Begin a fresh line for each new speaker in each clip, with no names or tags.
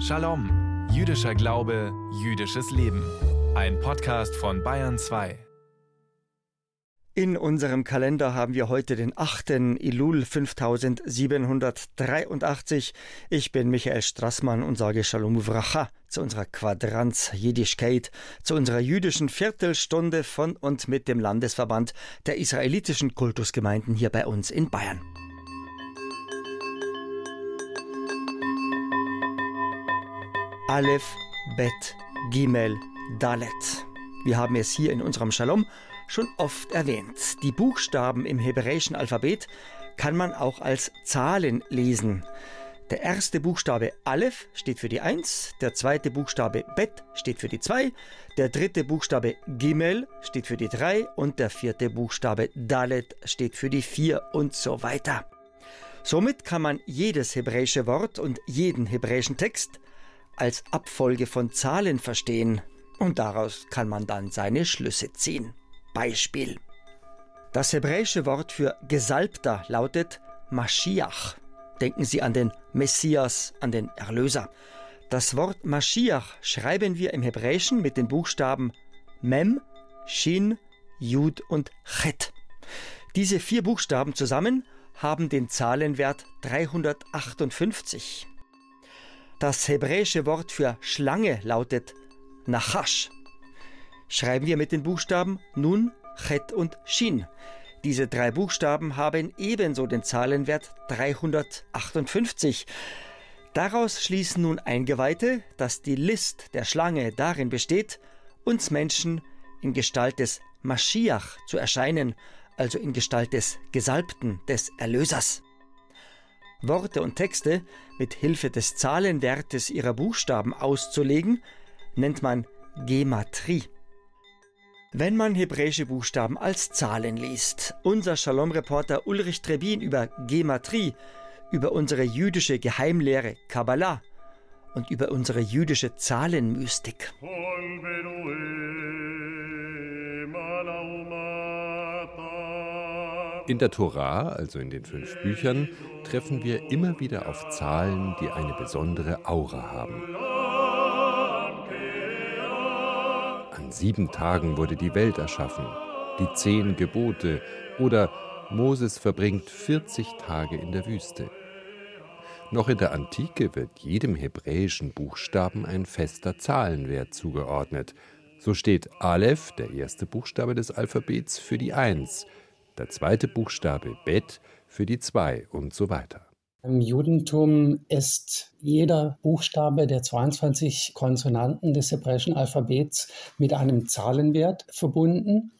Shalom, jüdischer Glaube, jüdisches Leben. Ein Podcast von Bayern 2.
In unserem Kalender haben wir heute den 8. Ilul 5783. Ich bin Michael Strassmann und sage Shalom Uvracha zu unserer Quadranz Jiddischkeit, zu unserer jüdischen Viertelstunde von und mit dem Landesverband der israelitischen Kultusgemeinden hier bei uns in Bayern. Aleph, Bet, Gimel, Dalet. Wir haben es hier in unserem Shalom schon oft erwähnt. Die Buchstaben im hebräischen Alphabet kann man auch als Zahlen lesen. Der erste Buchstabe Aleph steht für die 1, der zweite Buchstabe Bet steht für die 2, der dritte Buchstabe Gimel steht für die 3 und der vierte Buchstabe Dalet steht für die 4 und so weiter. Somit kann man jedes hebräische Wort und jeden hebräischen Text als Abfolge von Zahlen verstehen und daraus kann man dann seine Schlüsse ziehen. Beispiel. Das hebräische Wort für Gesalbter lautet Mashiach. Denken Sie an den Messias, an den Erlöser. Das Wort Mashiach schreiben wir im Hebräischen mit den Buchstaben Mem, Shin, Jud und Chet. Diese vier Buchstaben zusammen haben den Zahlenwert 358. Das hebräische Wort für Schlange lautet Nachash. Schreiben wir mit den Buchstaben Nun, Chet und Shin. Diese drei Buchstaben haben ebenso den Zahlenwert 358. Daraus schließen nun Eingeweihte, dass die List der Schlange darin besteht, uns Menschen in Gestalt des Maschiach zu erscheinen, also in Gestalt des Gesalbten, des Erlösers. Worte und Texte mit Hilfe des Zahlenwertes ihrer Buchstaben auszulegen, nennt man Gematrie. Wenn man hebräische Buchstaben als Zahlen liest, unser Shalom-Reporter Ulrich Trebin über Gematrie, über unsere jüdische Geheimlehre Kabbalah und über unsere jüdische Zahlenmystik.
In der Torah, also in den fünf Büchern, treffen wir immer wieder auf Zahlen, die eine besondere Aura haben. An sieben Tagen wurde die Welt erschaffen, die zehn Gebote oder Moses verbringt 40 Tage in der Wüste. Noch in der Antike wird jedem hebräischen Buchstaben ein fester Zahlenwert zugeordnet. So steht Aleph, der erste Buchstabe des Alphabets, für die Eins, der zweite Buchstabe Bet für die zwei und so weiter.
Im Judentum ist jeder Buchstabe der 22 Konsonanten des hebräischen Alphabets mit einem Zahlenwert verbunden.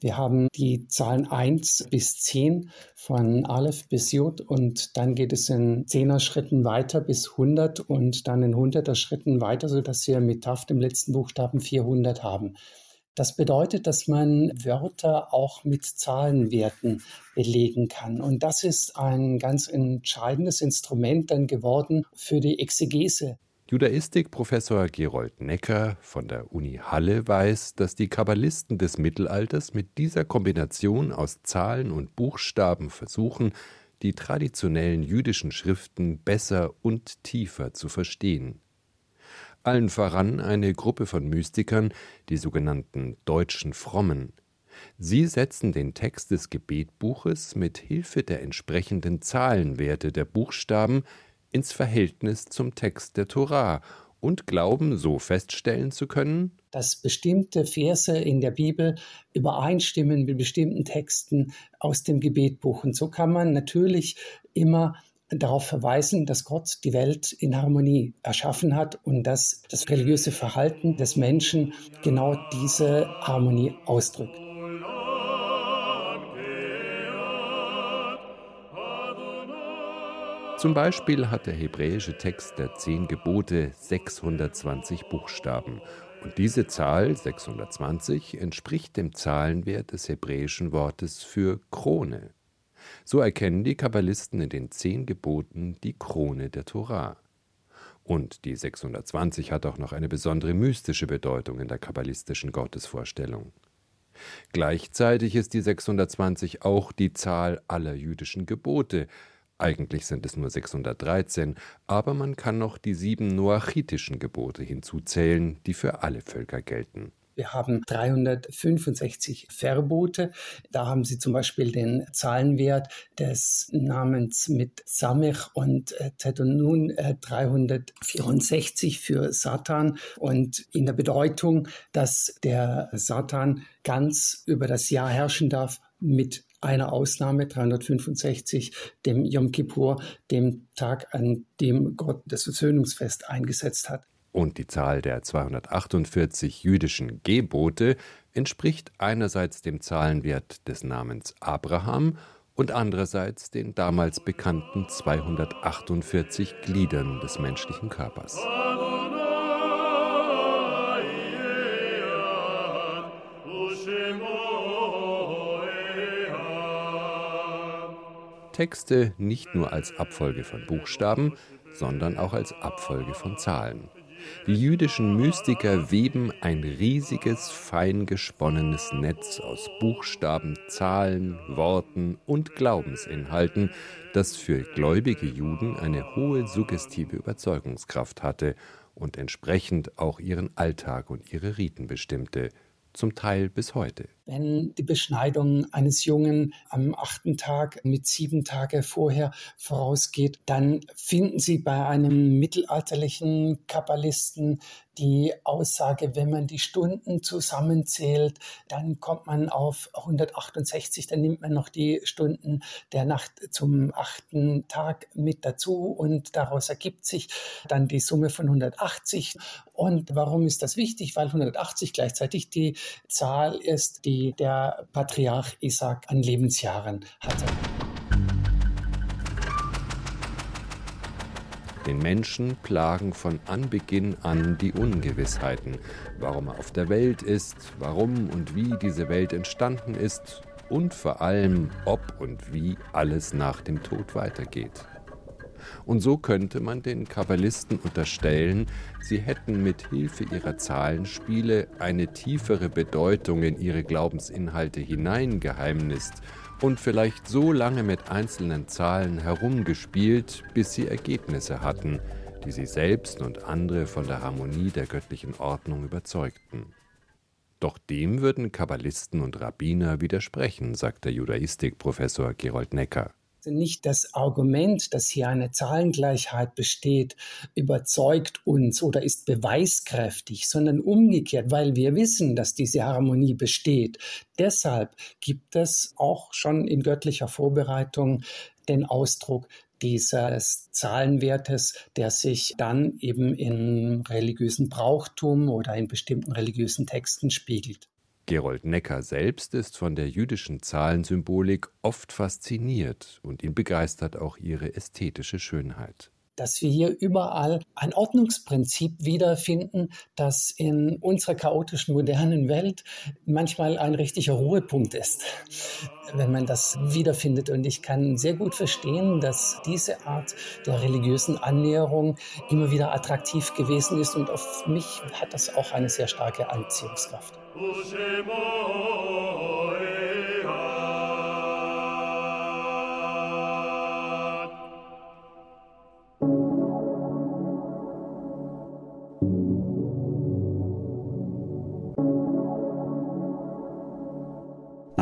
Wir haben die Zahlen 1 bis 10 von Aleph bis Jod und dann geht es in 10er Schritten weiter bis 100 und dann in 100er Schritten weiter, sodass wir mit Taft im letzten Buchstaben 400 haben. Das bedeutet, dass man Wörter auch mit Zahlenwerten belegen kann. Und das ist ein ganz entscheidendes Instrument dann geworden für die Exegese.
Judaistik-Professor Gerold Necker von der Uni Halle weiß, dass die Kabbalisten des Mittelalters mit dieser Kombination aus Zahlen und Buchstaben versuchen, die traditionellen jüdischen Schriften besser und tiefer zu verstehen allen voran eine Gruppe von Mystikern, die sogenannten deutschen Frommen. Sie setzen den Text des Gebetbuches mit Hilfe der entsprechenden Zahlenwerte der Buchstaben ins Verhältnis zum Text der Torah und glauben so feststellen zu können,
dass bestimmte Verse in der Bibel übereinstimmen mit bestimmten Texten aus dem Gebetbuch. Und so kann man natürlich immer darauf verweisen, dass Gott die Welt in Harmonie erschaffen hat und dass das religiöse Verhalten des Menschen genau diese Harmonie ausdrückt.
Zum Beispiel hat der hebräische Text der zehn Gebote 620 Buchstaben und diese Zahl 620 entspricht dem Zahlenwert des hebräischen Wortes für Krone. So erkennen die Kabbalisten in den zehn Geboten die Krone der Torah. Und die 620 hat auch noch eine besondere mystische Bedeutung in der kabbalistischen Gottesvorstellung. Gleichzeitig ist die 620 auch die Zahl aller jüdischen Gebote, Eigentlich sind es nur 613, aber man kann noch die sieben noachitischen Gebote hinzuzählen, die für alle Völker gelten.
Wir haben 365 Verbote. Da haben Sie zum Beispiel den Zahlenwert des Namens mit Samech und äh, Tetonun äh, 364 für Satan und in der Bedeutung, dass der Satan ganz über das Jahr herrschen darf mit einer Ausnahme 365, dem Yom Kippur, dem Tag, an dem Gott das Versöhnungsfest eingesetzt hat
und die Zahl der 248 jüdischen Gebote entspricht einerseits dem Zahlenwert des Namens Abraham und andererseits den damals bekannten 248 Gliedern des menschlichen Körpers. Texte nicht nur als Abfolge von Buchstaben, sondern auch als Abfolge von Zahlen. Die jüdischen Mystiker weben ein riesiges, fein gesponnenes Netz aus Buchstaben, Zahlen, Worten und Glaubensinhalten, das für gläubige Juden eine hohe suggestive Überzeugungskraft hatte und entsprechend auch ihren Alltag und ihre Riten bestimmte, zum Teil bis heute.
Wenn die Beschneidung eines Jungen am achten Tag mit sieben Tage vorher vorausgeht, dann finden Sie bei einem mittelalterlichen Kabbalisten die Aussage, wenn man die Stunden zusammenzählt, dann kommt man auf 168, dann nimmt man noch die Stunden der Nacht zum achten Tag mit dazu und daraus ergibt sich dann die Summe von 180. Und warum ist das wichtig? Weil 180 gleichzeitig die Zahl ist, die die der Patriarch Isaac an Lebensjahren hatte.
Den Menschen plagen von Anbeginn an die Ungewissheiten, warum er auf der Welt ist, warum und wie diese Welt entstanden ist und vor allem, ob und wie alles nach dem Tod weitergeht. Und so könnte man den Kabbalisten unterstellen, sie hätten mit Hilfe ihrer Zahlenspiele eine tiefere Bedeutung in ihre Glaubensinhalte hineingeheimnist und vielleicht so lange mit einzelnen Zahlen herumgespielt, bis sie Ergebnisse hatten, die sie selbst und andere von der Harmonie der göttlichen Ordnung überzeugten. Doch dem würden Kabbalisten und Rabbiner widersprechen, sagt der Judaistikprofessor Gerold Necker
nicht das Argument, dass hier eine Zahlengleichheit besteht, überzeugt uns oder ist beweiskräftig, sondern umgekehrt, weil wir wissen, dass diese Harmonie besteht. Deshalb gibt es auch schon in göttlicher Vorbereitung den Ausdruck dieses Zahlenwertes, der sich dann eben in religiösen Brauchtum oder in bestimmten religiösen Texten spiegelt.
Gerold Necker selbst ist von der jüdischen Zahlensymbolik oft fasziniert und ihn begeistert auch ihre ästhetische Schönheit
dass wir hier überall ein Ordnungsprinzip wiederfinden, das in unserer chaotischen modernen Welt manchmal ein richtiger Ruhepunkt ist, wenn man das wiederfindet. Und ich kann sehr gut verstehen, dass diese Art der religiösen Annäherung immer wieder attraktiv gewesen ist und auf mich hat das auch eine sehr starke Anziehungskraft.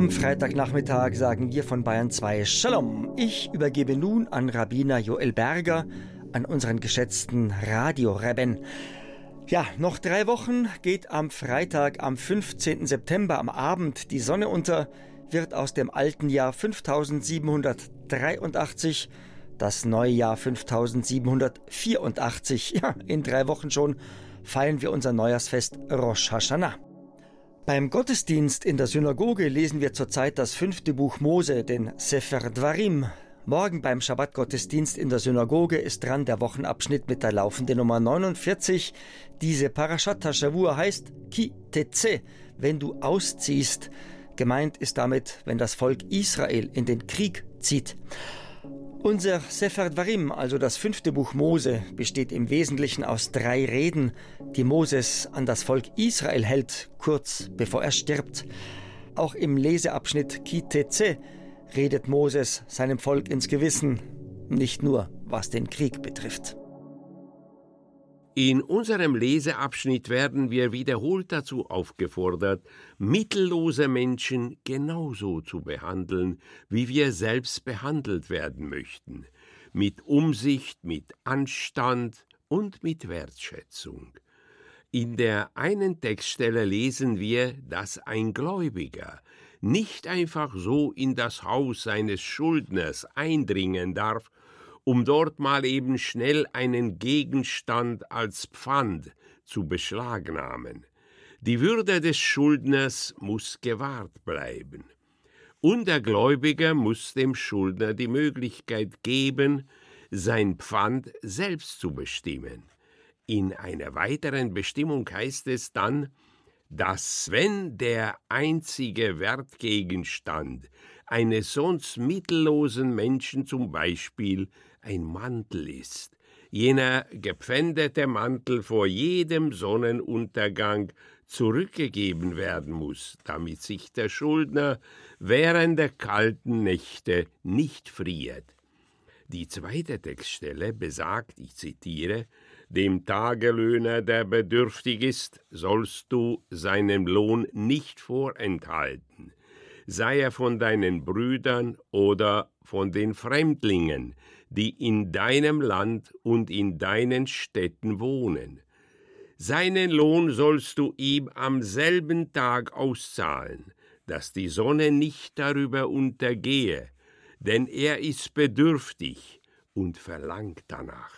Am Freitagnachmittag sagen wir von Bayern 2 Shalom. Ich übergebe nun an Rabbiner Joel Berger, an unseren geschätzten Radiorebben. Ja, noch drei Wochen geht am Freitag, am 15. September am Abend die Sonne unter, wird aus dem alten Jahr 5783 das neue Jahr 5784. Ja, in drei Wochen schon feiern wir unser Neujahrsfest Rosh Hashanah. Beim Gottesdienst in der Synagoge lesen wir zurzeit das fünfte Buch Mose, den Sefer Dvarim, Morgen beim Schabbatgottesdienst in der Synagoge ist dran der Wochenabschnitt mit der laufenden Nummer 49. Diese Parashat Hashavua heißt Ki Teze, wenn du ausziehst. Gemeint ist damit, wenn das Volk Israel in den Krieg zieht. Unser Sefer Dvarim, also das fünfte Buch Mose, besteht im Wesentlichen aus drei Reden, die Moses an das Volk Israel hält, kurz bevor er stirbt. Auch im Leseabschnitt Ki Teze redet Moses seinem Volk ins Gewissen. nicht nur was den Krieg betrifft.
In unserem Leseabschnitt werden wir wiederholt dazu aufgefordert, mittellose Menschen genauso zu behandeln, wie wir selbst behandelt werden möchten, mit Umsicht, mit Anstand und mit Wertschätzung. In der einen Textstelle lesen wir, dass ein Gläubiger nicht einfach so in das Haus seines Schuldners eindringen darf, um dort mal eben schnell einen Gegenstand als Pfand zu beschlagnahmen. Die Würde des Schuldners muss gewahrt bleiben. Und der Gläubiger muss dem Schuldner die Möglichkeit geben, sein Pfand selbst zu bestimmen. In einer weiteren Bestimmung heißt es dann, dass wenn der einzige Wertgegenstand eines sonst mittellosen Menschen zum Beispiel ein Mantel ist, jener gepfändete Mantel vor jedem Sonnenuntergang zurückgegeben werden muss, damit sich der Schuldner während der kalten Nächte nicht friert. Die zweite Textstelle besagt, ich zitiere, dem Tagelöhner, der bedürftig ist, sollst du seinen Lohn nicht vorenthalten, sei er von deinen Brüdern oder von den Fremdlingen, die in deinem Land und in deinen Städten wohnen. Seinen Lohn sollst du ihm am selben Tag auszahlen, dass die Sonne nicht darüber untergehe, denn er ist bedürftig und verlangt danach.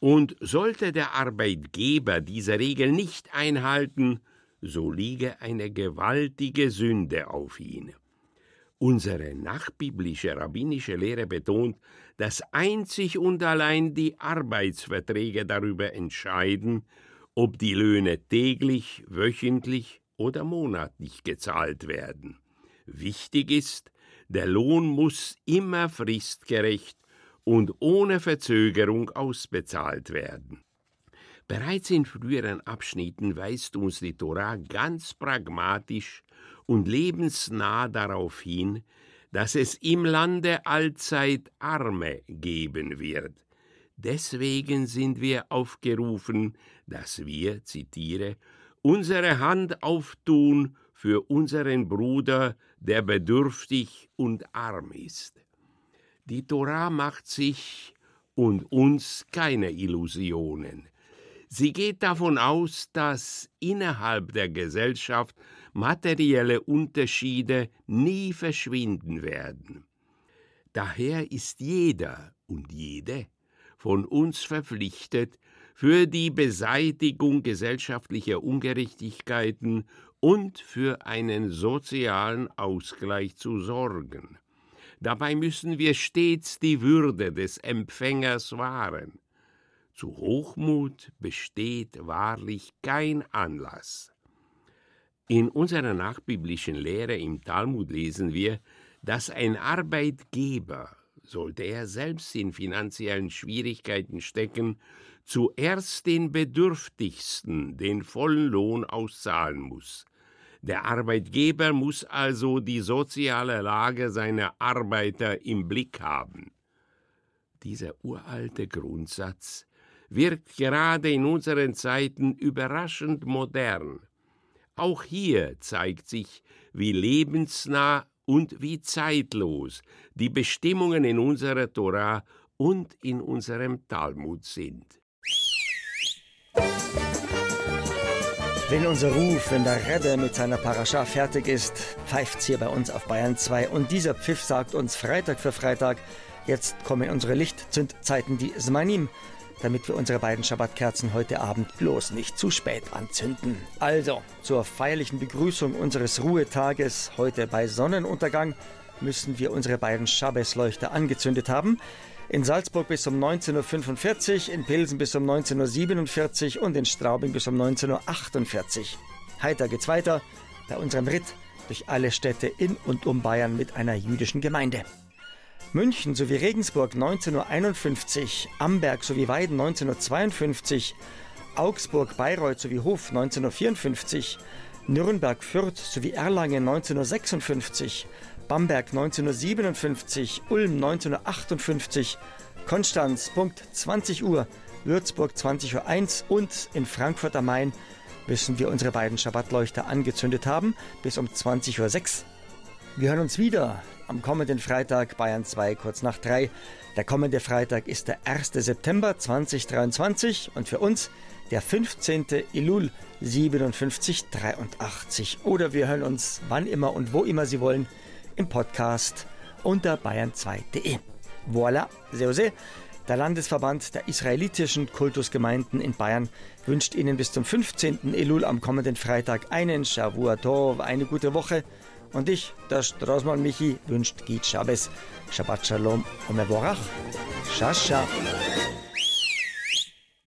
Und sollte der Arbeitgeber diese Regel nicht einhalten, so liege eine gewaltige Sünde auf ihn. Unsere nachbiblische rabbinische Lehre betont, dass einzig und allein die Arbeitsverträge darüber entscheiden, ob die Löhne täglich, wöchentlich oder monatlich gezahlt werden. Wichtig ist, der Lohn muss immer fristgerecht und ohne Verzögerung ausbezahlt werden. Bereits in früheren Abschnitten weist uns die Torah ganz pragmatisch und lebensnah darauf hin, dass es im Lande allzeit Arme geben wird. Deswegen sind wir aufgerufen, dass wir, zitiere, unsere Hand auftun für unseren Bruder, der bedürftig und arm ist. Die Torah macht sich und uns keine Illusionen. Sie geht davon aus, dass innerhalb der Gesellschaft materielle Unterschiede nie verschwinden werden. Daher ist jeder und jede von uns verpflichtet, für die Beseitigung gesellschaftlicher Ungerechtigkeiten und für einen sozialen Ausgleich zu sorgen. Dabei müssen wir stets die Würde des Empfängers wahren. Zu Hochmut besteht wahrlich kein Anlass. In unserer nachbiblischen Lehre im Talmud lesen wir, dass ein Arbeitgeber, sollte er selbst in finanziellen Schwierigkeiten stecken, zuerst den Bedürftigsten den vollen Lohn auszahlen muss. Der Arbeitgeber muss also die soziale Lage seiner Arbeiter im Blick haben. Dieser uralte Grundsatz wirkt gerade in unseren Zeiten überraschend modern. Auch hier zeigt sich, wie lebensnah und wie zeitlos die Bestimmungen in unserer Tora und in unserem Talmud sind.
Wenn unser Ruf, wenn der Redder mit seiner Parascha fertig ist, pfeift's hier bei uns auf Bayern 2 und dieser Pfiff sagt uns Freitag für Freitag, jetzt kommen unsere Lichtzündzeiten, die Smanim, damit wir unsere beiden Schabbatkerzen heute Abend bloß nicht zu spät anzünden. Also, zur feierlichen Begrüßung unseres Ruhetages heute bei Sonnenuntergang müssen wir unsere beiden Schabbesleuchter angezündet haben. In Salzburg bis um 19.45 Uhr, in Pilsen bis um 19.47 Uhr und in Straubing bis um 19.48 Uhr. Heiter geht's weiter bei unserem Ritt durch alle Städte in und um Bayern mit einer jüdischen Gemeinde. München sowie Regensburg 1951, Amberg sowie Weiden 1952, Augsburg, Bayreuth sowie Hof 1954, Nürnberg, Fürth sowie Erlangen 1956, Bamberg 1957, Ulm 1958, Konstanz Punkt 20 Uhr, Würzburg 20 Uhr 1 und in Frankfurt am Main müssen wir unsere beiden Schabbatleuchter angezündet haben bis um 20 Uhr 6. Wir hören uns wieder am kommenden Freitag Bayern 2 kurz nach 3. Der kommende Freitag ist der 1. September 2023 und für uns der 15. Elul 5783. Oder wir hören uns wann immer und wo immer Sie wollen im Podcast unter bayern2.de. Voilà, Seose. Der Landesverband der israelitischen Kultusgemeinden in Bayern wünscht Ihnen bis zum 15. Elul am kommenden Freitag einen Shavua Tov, eine gute Woche. Und ich, der Straßmann Michi, wünscht Git Shabbos, Shabbat Shalom und Mevorach. Shasha.